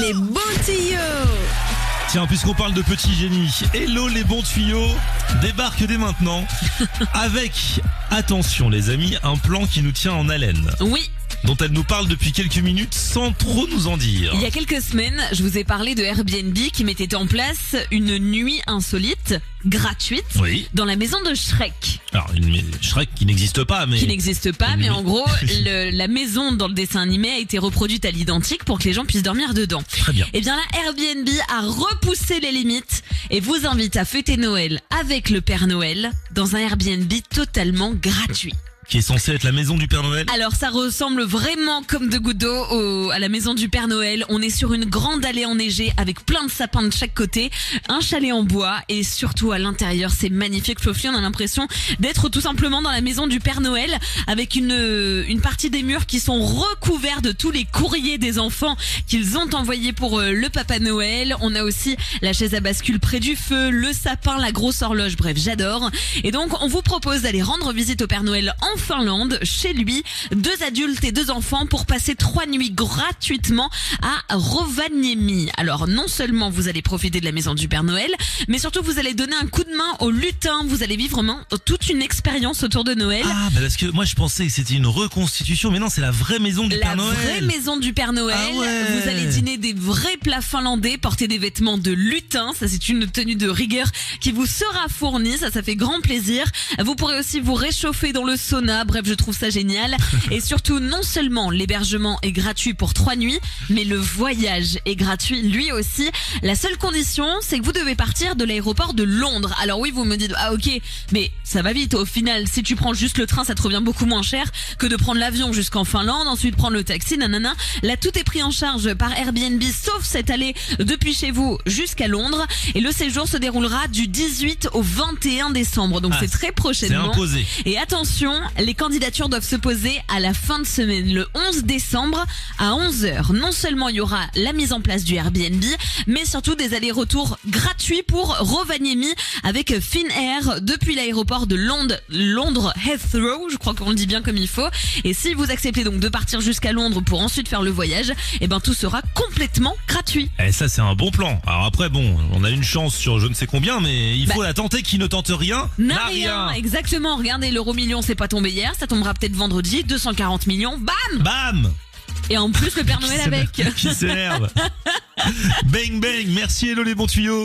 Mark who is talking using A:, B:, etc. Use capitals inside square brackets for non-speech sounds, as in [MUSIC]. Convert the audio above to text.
A: Les bons tuyaux.
B: Tiens, puisqu'on parle de petits génies, hello les bons tuyaux, débarque dès maintenant. [LAUGHS] Avec, attention les amis, un plan qui nous tient en haleine,
A: Oui,
B: dont elle nous parle depuis quelques minutes sans trop nous en dire.
A: il y a quelques semaines, je vous ai parlé de Airbnb qui mettait en place une nuit insolite, gratuite,
B: Oui.
A: dans la maison de Shrek.
B: Alors, une Shrek qui n'existe pas, mais...
A: Qui n'existe pas, mais en gros, [LAUGHS] le- la maison dans le dessin animé a été reproduite à l'identique pour que les gens puissent dormir dedans.
B: Très bien.
A: Eh bien là, Airbnb a repoussé les limites et vous invite à fêter Noël avec le Père Noël dans un Airbnb totalement gratuit.
B: Qui est censé être la maison du Père Noël.
A: Alors ça ressemble vraiment comme de gouttes d'eau au- à la maison du Père Noël. On est sur une grande allée enneigée avec plein de sapins de chaque côté, un chalet en bois et surtout à l'intérieur c'est magnifique. Fluffy, on a l'impression d'être tout simplement dans la maison du Père Noël avec une une partie des murs qui sont recouverts de tous les courriers des enfants qu'ils ont envoyés pour euh, le Papa Noël. On a aussi la chaise à bascule près du feu, le sapin, la grosse horloge. Bref, j'adore. Et donc on vous propose d'aller rendre visite au Père Noël en Finlande, chez lui, deux adultes et deux enfants pour passer trois nuits gratuitement à Rovaniemi. Alors non seulement vous allez profiter de la maison du Père Noël, mais surtout vous allez donner un coup de main au lutin. Vous allez vivre vraiment toute une expérience autour de Noël.
B: Ah, bah parce que moi je pensais que c'était une reconstitution, mais non, c'est la vraie maison du
A: La
B: Père Noël.
A: vraie maison du Père Noël.
B: Ah ouais.
A: Vous allez dîner des vrais plats finlandais, porter des vêtements de lutin. Ça, c'est une tenue de rigueur qui vous sera fournie. Ça, ça fait grand plaisir. Vous pourrez aussi vous réchauffer dans le sauna. Bref, je trouve ça génial. Et surtout, non seulement l'hébergement est gratuit pour trois nuits, mais le voyage est gratuit lui aussi. La seule condition, c'est que vous devez partir de l'aéroport de Londres. Alors oui, vous me dites, ah ok, mais ça va vite. Au final, si tu prends juste le train, ça te revient beaucoup moins cher que de prendre l'avion jusqu'en Finlande, ensuite prendre le taxi, nanana. Là, tout est pris en charge par Airbnb, sauf cette allée depuis chez vous jusqu'à Londres. Et le séjour se déroulera du 18 au 21 décembre. Donc
B: Ah,
A: c'est très prochainement.
B: imposé.
A: Et attention, les candidatures doivent se poser à la fin de semaine, le 11 décembre à 11h. Non seulement il y aura la mise en place du Airbnb, mais surtout des allers-retours gratuits pour Rovaniemi avec Finnair depuis l'aéroport de Londres, Londres Heathrow, je crois qu'on le dit bien comme il faut. Et si vous acceptez donc de partir jusqu'à Londres pour ensuite faire le voyage, eh ben tout sera complètement gratuit.
B: Eh, ça c'est un bon plan. Alors après, bon, on a une chance sur je ne sais combien, mais il faut
A: Bah.
B: la tenter qui ne tente rien.
A: N'a rien. Exactement. Regardez, l'euro million, c'est pas tombé hier, ça tombera peut-être vendredi, 240 millions, bam!
B: Bam
A: Et en plus, le Père Noël avec.
B: Qui s'énerve. [LAUGHS] bang bang, merci hello les bons tuyaux.